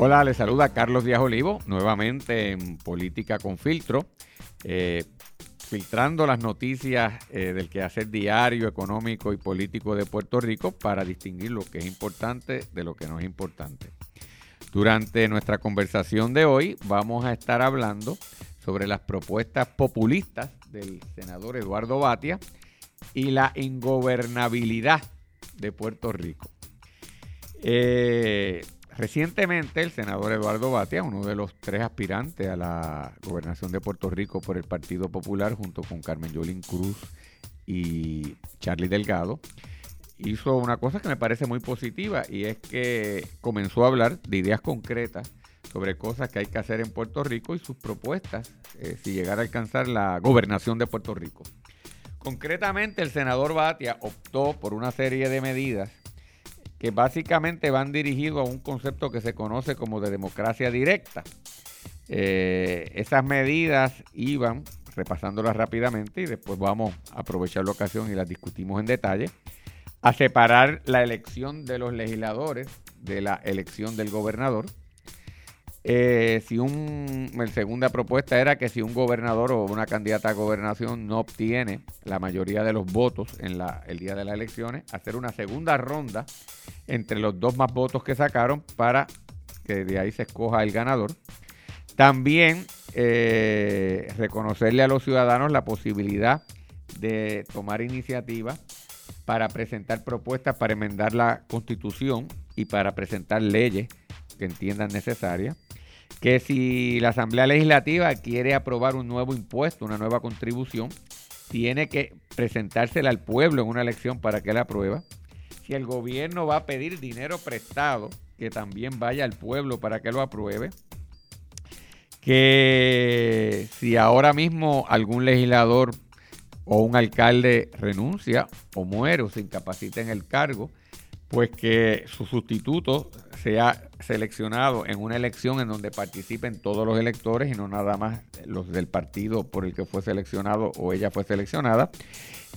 Hola, les saluda Carlos Díaz Olivo, nuevamente en Política con Filtro, eh, filtrando las noticias eh, del quehacer diario, económico y político de Puerto Rico para distinguir lo que es importante de lo que no es importante. Durante nuestra conversación de hoy vamos a estar hablando sobre las propuestas populistas del senador Eduardo Batia y la ingobernabilidad de Puerto Rico. Eh, recientemente el senador Eduardo Batia, uno de los tres aspirantes a la gobernación de Puerto Rico por el Partido Popular, junto con Carmen Yolín Cruz y Charlie Delgado, hizo una cosa que me parece muy positiva y es que comenzó a hablar de ideas concretas sobre cosas que hay que hacer en Puerto Rico y sus propuestas eh, si llegara a alcanzar la gobernación de Puerto Rico. Concretamente, el senador Batia optó por una serie de medidas que básicamente van dirigidos a un concepto que se conoce como de democracia directa. Eh, esas medidas iban, repasándolas rápidamente y después vamos a aprovechar la ocasión y las discutimos en detalle, a separar la elección de los legisladores de la elección del gobernador. Eh, si un, la segunda propuesta era que si un gobernador o una candidata a gobernación no obtiene la mayoría de los votos en la, el día de las elecciones, hacer una segunda ronda entre los dos más votos que sacaron para que de ahí se escoja el ganador. También eh, reconocerle a los ciudadanos la posibilidad de tomar iniciativa para presentar propuestas para enmendar la constitución y para presentar leyes que entiendan necesarias que si la Asamblea Legislativa quiere aprobar un nuevo impuesto, una nueva contribución, tiene que presentársela al pueblo en una elección para que la apruebe. Si el gobierno va a pedir dinero prestado, que también vaya al pueblo para que lo apruebe. Que si ahora mismo algún legislador o un alcalde renuncia o muere o se incapacita en el cargo, pues que su sustituto sea seleccionado en una elección en donde participen todos los electores y no nada más los del partido por el que fue seleccionado o ella fue seleccionada.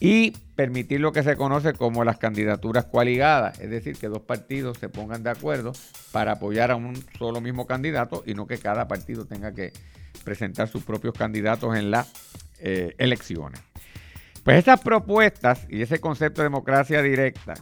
Y permitir lo que se conoce como las candidaturas coaligadas, es decir, que dos partidos se pongan de acuerdo para apoyar a un solo mismo candidato y no que cada partido tenga que presentar sus propios candidatos en las eh, elecciones. Pues esas propuestas y ese concepto de democracia directa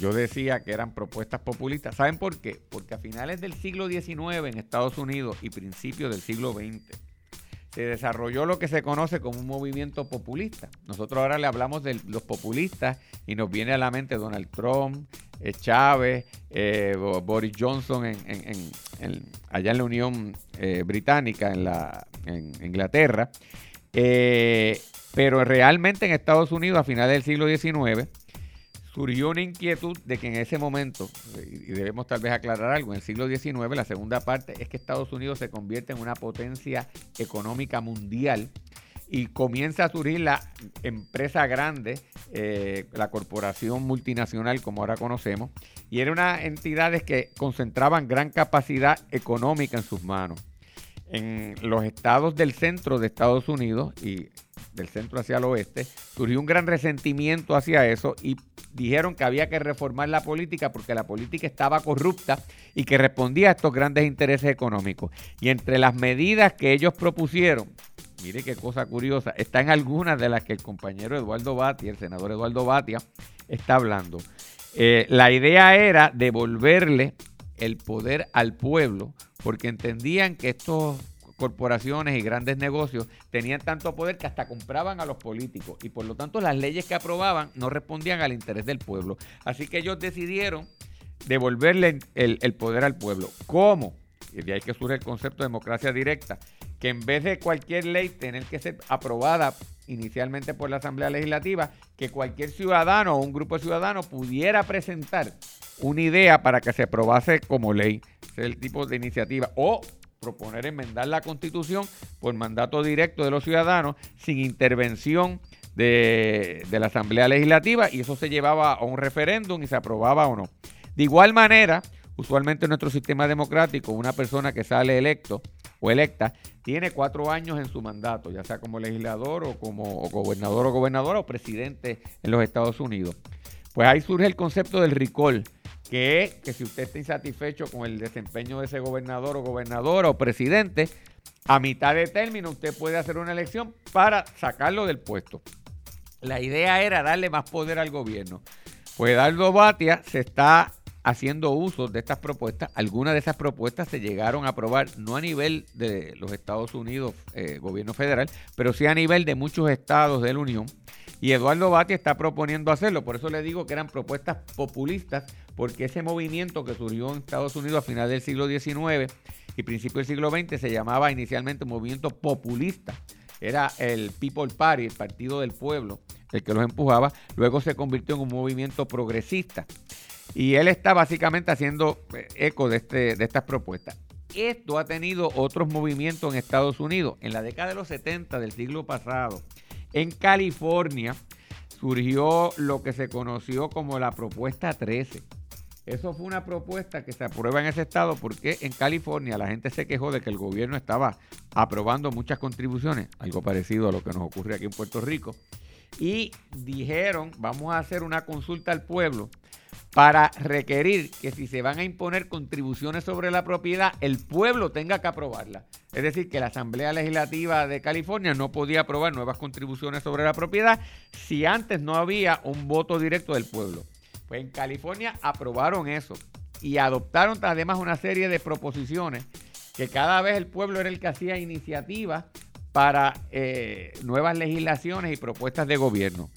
yo decía que eran propuestas populistas. ¿Saben por qué? Porque a finales del siglo XIX en Estados Unidos y principios del siglo XX se desarrolló lo que se conoce como un movimiento populista. Nosotros ahora le hablamos de los populistas y nos viene a la mente Donald Trump, eh, Chávez, eh, Boris Johnson en, allá en la Unión eh, Británica, en, la, en Inglaterra. pero realmente en Estados Unidos a finales del siglo XIX surgió una inquietud de que en ese momento, y debemos tal vez aclarar algo, en el siglo XIX, la segunda parte es que Estados Unidos se convierte en una potencia económica mundial y comienza a surgir la empresa grande, eh, la corporación multinacional como ahora conocemos, y eran unas entidades que concentraban gran capacidad económica en sus manos. En los estados del centro de Estados Unidos y del centro hacia el oeste, surgió un gran resentimiento hacia eso y dijeron que había que reformar la política porque la política estaba corrupta y que respondía a estos grandes intereses económicos. Y entre las medidas que ellos propusieron, mire qué cosa curiosa, están algunas de las que el compañero Eduardo Batia, el senador Eduardo Batia, está hablando. Eh, la idea era devolverle el poder al pueblo porque entendían que estos corporaciones y grandes negocios tenían tanto poder que hasta compraban a los políticos y por lo tanto las leyes que aprobaban no respondían al interés del pueblo. Así que ellos decidieron devolverle el, poder al pueblo. ¿Cómo? Y de ahí que surge el concepto de democracia directa, que en vez de cualquier ley tener que ser aprobada inicialmente por la Asamblea Legislativa, que cualquier ciudadano o un grupo de ciudadanos pudiera presentar una idea para que se aprobase como ley, ese el tipo de iniciativa, o proponer enmendar la constitución por mandato directo de los ciudadanos sin intervención de, la Asamblea Legislativa y eso se llevaba a un referéndum y se aprobaba o no. De igual manera, usualmente en nuestro sistema democrático, una persona que sale electo o electa tiene cuatro años en su mandato, ya sea como legislador o como gobernador o gobernadora o presidente en los Estados Unidos. Pues ahí surge el concepto del recall, que que si usted está insatisfecho con el desempeño de ese gobernador o gobernadora o presidente, a mitad de término usted puede hacer una elección para sacarlo del puesto. La idea era darle más poder al gobierno. Pues Eduardo Batia se está haciendo uso de estas propuestas. Algunas de esas propuestas se llegaron a aprobar no a nivel de los Estados Unidos, eh, gobierno federal, pero sí a nivel de muchos estados de la Unión. Y Eduardo Batia está proponiendo hacerlo. Por eso le digo que eran propuestas populistas, porque ese movimiento que surgió en Estados Unidos a finales del siglo XIX y principio del siglo XX se llamaba inicialmente movimiento populista. Era el People Party, el Partido del Pueblo, el que los empujaba. Luego se convirtió en un movimiento progresista. Y él está básicamente haciendo eh, eco de, este, de estas propuestas. Esto ha tenido otros movimientos en Estados Unidos. En la década de los 70 del siglo pasado, en California, surgió lo que se conoció como la propuesta 13. Eso fue una propuesta que se aprueba en ese estado porque en California la gente se quejó de que el gobierno estaba aprobando muchas contribuciones, algo parecido a lo que nos ocurre aquí en Puerto Rico, y dijeron, vamos a hacer una consulta al pueblo para requerir que si se van a imponer contribuciones sobre la propiedad, el pueblo tenga que aprobarla. Es decir, que la Asamblea Legislativa de California no podía aprobar nuevas contribuciones sobre la propiedad si antes no había un voto directo del pueblo. Pues en California aprobaron eso y adoptaron además una serie de proposiciones que cada vez el pueblo era el que hacía iniciativas para eh, nuevas legislaciones y propuestas de gobierno.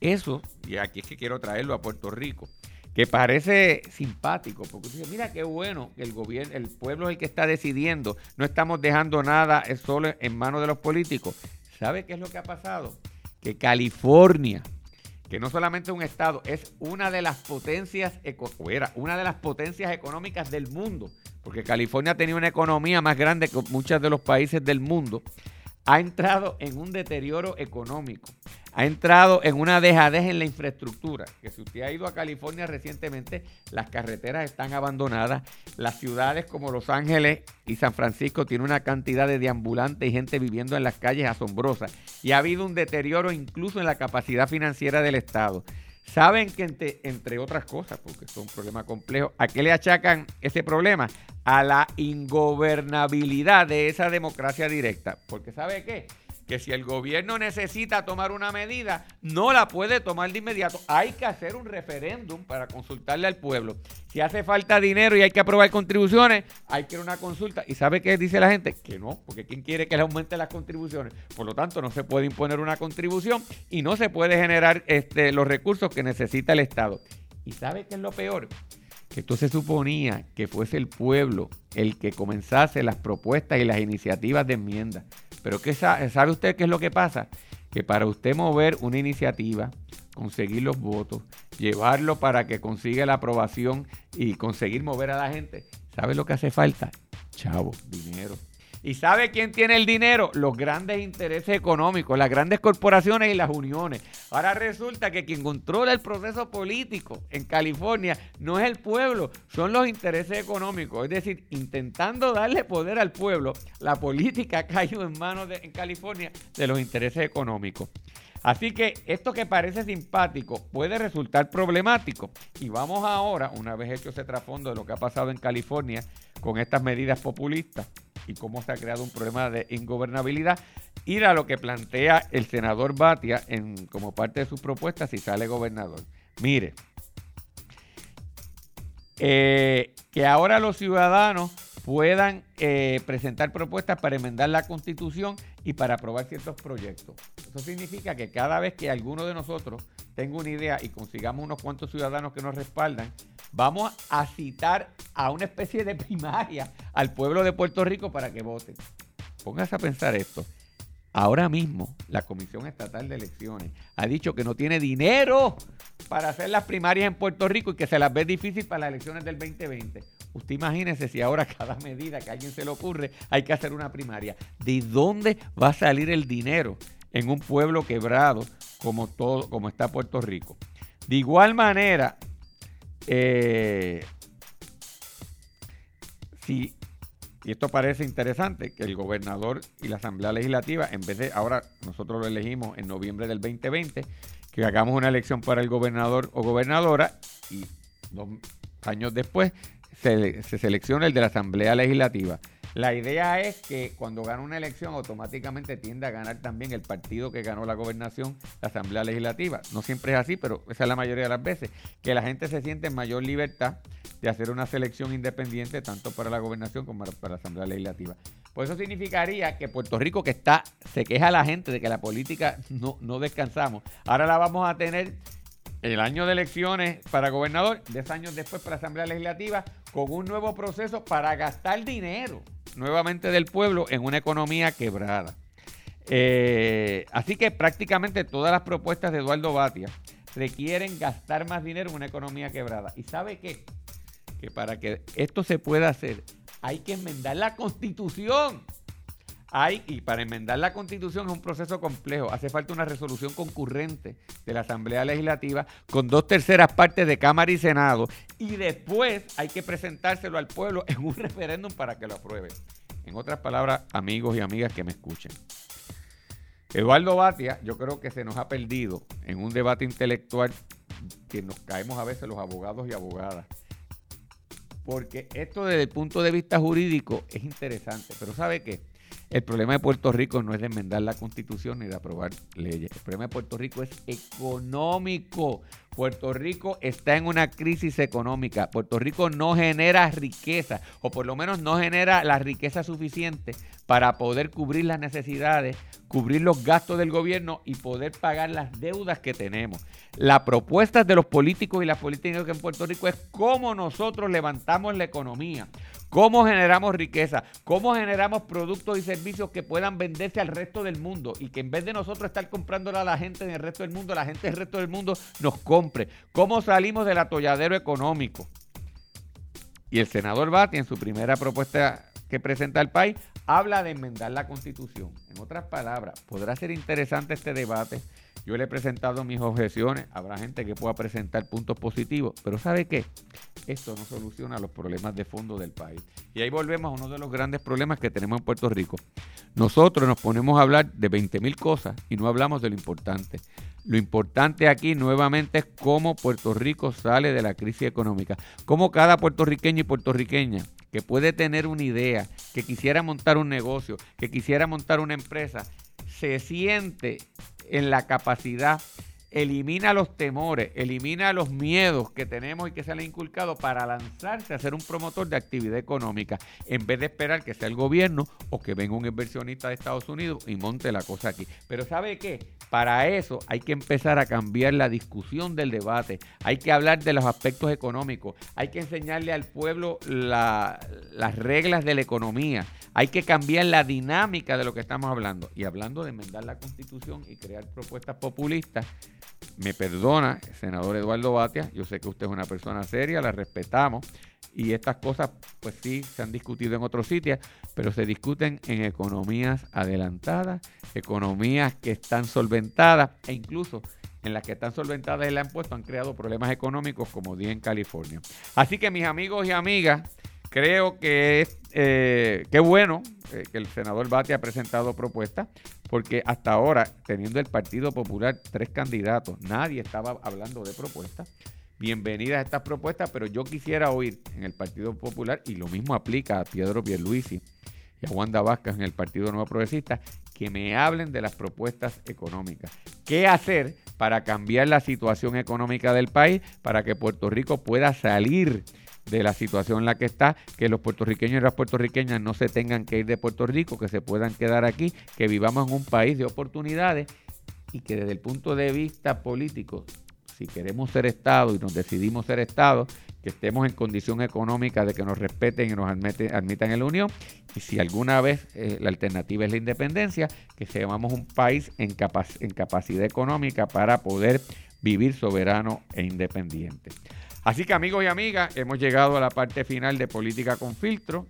Eso, y aquí es que quiero traerlo a Puerto Rico, que parece simpático, porque dice, mira qué bueno que el gobierno, el pueblo es el que está decidiendo, no estamos dejando nada solo en manos de los políticos. ¿Sabe qué es lo que ha pasado? Que California, que no solamente un estado, es una de las potencias, era una de las potencias económicas del mundo, porque California tenía una economía más grande que muchos de los países del mundo ha entrado en un deterioro económico, ha entrado en una dejadez en la infraestructura, que si usted ha ido a California recientemente, las carreteras están abandonadas, las ciudades como Los Ángeles y San Francisco tienen una cantidad de deambulantes y gente viviendo en las calles asombrosa, y ha habido un deterioro incluso en la capacidad financiera del Estado. Saben que entre, otras cosas, porque es un problema complejo, ¿a qué le achacan ese problema? A la ingobernabilidad de esa democracia directa. Porque ¿sabe qué? Que si el gobierno necesita tomar una medida, no la puede tomar de inmediato. Hay que hacer un referéndum para consultarle al pueblo. Si hace falta dinero y hay que aprobar contribuciones, hay que ir una consulta. ¿Y sabe qué dice la gente? Que no, porque ¿quién quiere que le aumente las contribuciones? Por lo tanto, no se puede imponer una contribución y no se puede generar este, los recursos que necesita el Estado. ¿Y sabe qué es lo peor? Que esto se suponía que fuese el pueblo el que comenzase las propuestas y las iniciativas de enmienda. Pero ¿qué sabe, ¿sabe usted qué es lo que pasa? Que para usted mover una iniciativa, conseguir los votos, llevarlo para que consiga la aprobación y conseguir mover a la gente, ¿sabe lo que hace falta? Chavo, dinero. ¿Y sabe quién tiene el dinero? Los grandes intereses económicos, las grandes corporaciones y las uniones. Ahora resulta que quien controla el proceso político en California no es el pueblo, son los intereses económicos. Es decir, intentando darle poder al pueblo, la política ha caído en manos de, en California de los intereses económicos. Así que esto que parece simpático puede resultar problemático. Y vamos ahora, una vez hecho ese trasfondo de lo que ha pasado en California con estas medidas populistas, y cómo se ha creado un problema de ingobernabilidad, ir a lo que plantea el senador Batia como parte de sus propuestas si sale gobernador. Mire, eh, que ahora los ciudadanos puedan eh, presentar propuestas para enmendar la constitución y para aprobar ciertos proyectos. Eso significa que cada vez que alguno de nosotros tenga una idea y consigamos unos cuantos ciudadanos que nos respaldan, vamos a citar a una especie de primaria al pueblo de Puerto Rico para que voten. Póngase a pensar esto. Ahora mismo la Comisión Estatal de Elecciones ha dicho que no tiene dinero para hacer las primarias en Puerto Rico y que se las ve difícil para las elecciones del 2020. Usted imagínese si ahora cada medida que a alguien se le ocurre hay que hacer una primaria. ¿De dónde va a salir el dinero en un pueblo quebrado como, todo, como está Puerto Rico? De igual manera, eh, si, y esto parece interesante, que el gobernador y la Asamblea Legislativa, en vez de, ahora nosotros lo elegimos en noviembre del 2020, que hagamos una elección para el gobernador o gobernadora y años después se, se selecciona el de la Asamblea Legislativa. La idea es que cuando gana una elección automáticamente tiende a ganar también el partido que ganó la gobernación, la Asamblea Legislativa. No siempre es así, pero esa es la mayoría de las veces, que la gente se siente en mayor libertad de hacer una selección independiente tanto para la gobernación como para la Asamblea Legislativa. Pues eso significaría que Puerto Rico que está, se queja la gente de que la política no, no descansamos, ahora la vamos a tener el año de elecciones para gobernador, 10 años después para la Asamblea Legislativa, con un nuevo proceso para gastar dinero nuevamente del pueblo en una economía quebrada. Eh, así que prácticamente todas las propuestas de Eduardo Batia requieren gastar más dinero en una economía quebrada. ¿Y sabe qué? Que para que esto se pueda hacer hay que enmendar la constitución. Hay, y para enmendar la constitución es un proceso complejo. Hace falta una resolución concurrente de la Asamblea Legislativa con dos terceras partes de Cámara y Senado. Y después hay que presentárselo al pueblo en un referéndum para que lo apruebe. En otras palabras, amigos y amigas que me escuchen. Eduardo Batia, yo creo que se nos ha perdido en un debate intelectual que nos caemos a veces los abogados y abogadas. Porque esto desde el punto de vista jurídico es interesante, pero ¿sabe qué? El problema de Puerto Rico no es de enmendar la constitución ni de aprobar leyes. El problema de Puerto Rico es económico. Puerto Rico está en una crisis económica. Puerto Rico no genera riqueza, o por lo menos no genera la riqueza suficiente para poder cubrir las necesidades, cubrir los gastos del gobierno y poder pagar las deudas que tenemos. La propuesta de los políticos y las políticas en Puerto Rico es cómo nosotros levantamos la economía, cómo generamos riqueza, cómo generamos productos y servicios que puedan venderse al resto del mundo y que en vez de nosotros estar comprándola a la gente en el resto del mundo, la gente del resto del mundo nos ¿Cómo salimos del atolladero económico? Y el senador Bati en su primera propuesta que presenta al país habla de enmendar la constitución. En otras palabras, podrá ser interesante este debate yo le he presentado mis objeciones, habrá gente que pueda presentar puntos positivos, pero ¿sabe qué? Esto no soluciona los problemas de fondo del país. Y ahí volvemos a uno de los grandes problemas que tenemos en Puerto Rico. Nosotros nos ponemos a hablar de 20 mil cosas y no hablamos de lo importante. Lo importante aquí nuevamente es cómo Puerto Rico sale de la crisis económica, cómo cada puertorriqueño y puertorriqueña que puede tener una idea, que quisiera montar un negocio, que quisiera montar una empresa, se siente en la capacidad, elimina los temores, elimina los miedos que tenemos y que se le ha inculcado para lanzarse a ser un promotor de actividad económica, en vez de esperar que sea el gobierno o que venga un inversionista de Estados Unidos y monte la cosa aquí. Pero ¿sabe qué? Para eso hay que empezar a cambiar la discusión del debate, hay que hablar de los aspectos económicos, hay que enseñarle al pueblo las reglas de la economía, hay que cambiar la dinámica de lo que estamos hablando. Y hablando de enmendar la constitución y crear propuestas populistas, me perdona, senador Eduardo Batia, yo sé que usted es una persona seria, la respetamos. Y estas cosas, pues sí, se han discutido en otros sitios, pero se discuten en economías adelantadas, economías que están solventadas e incluso en las que están solventadas y le han puesto han creado problemas económicos como día en California. Así que mis amigos y amigas, creo que es eh, qué bueno eh, que el senador Bate ha presentado propuestas, porque hasta ahora, teniendo el Partido Popular tres candidatos, nadie estaba hablando de propuestas. Bienvenidas a estas propuestas, pero yo quisiera oír en el Partido Popular, y lo mismo aplica a Pedro Pierluisi y a Wanda Vázquez en el Partido Nuevo Progresista, que me hablen de las propuestas económicas. ¿Qué hacer para cambiar la situación económica del país, para que Puerto Rico pueda salir de la situación en la que está, que los puertorriqueños y las puertorriqueñas no se tengan que ir de Puerto Rico, que se puedan quedar aquí, que vivamos en un país de oportunidades y que desde el punto de vista político, si queremos ser Estado y nos decidimos ser Estado, que estemos en condición económica de que nos respeten y nos admitan en la Unión. Y si alguna vez eh, la alternativa es la independencia, que seamos un país en, en capacidad económica para poder vivir soberano e independiente. Así que amigos y amigas, hemos llegado a la parte final de Política con Filtro.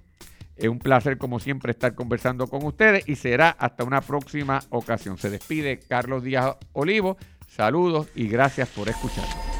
Es un placer como siempre estar conversando con ustedes y será hasta una próxima ocasión. Se despide Carlos Díaz Olivo. Saludos y gracias por escucharnos.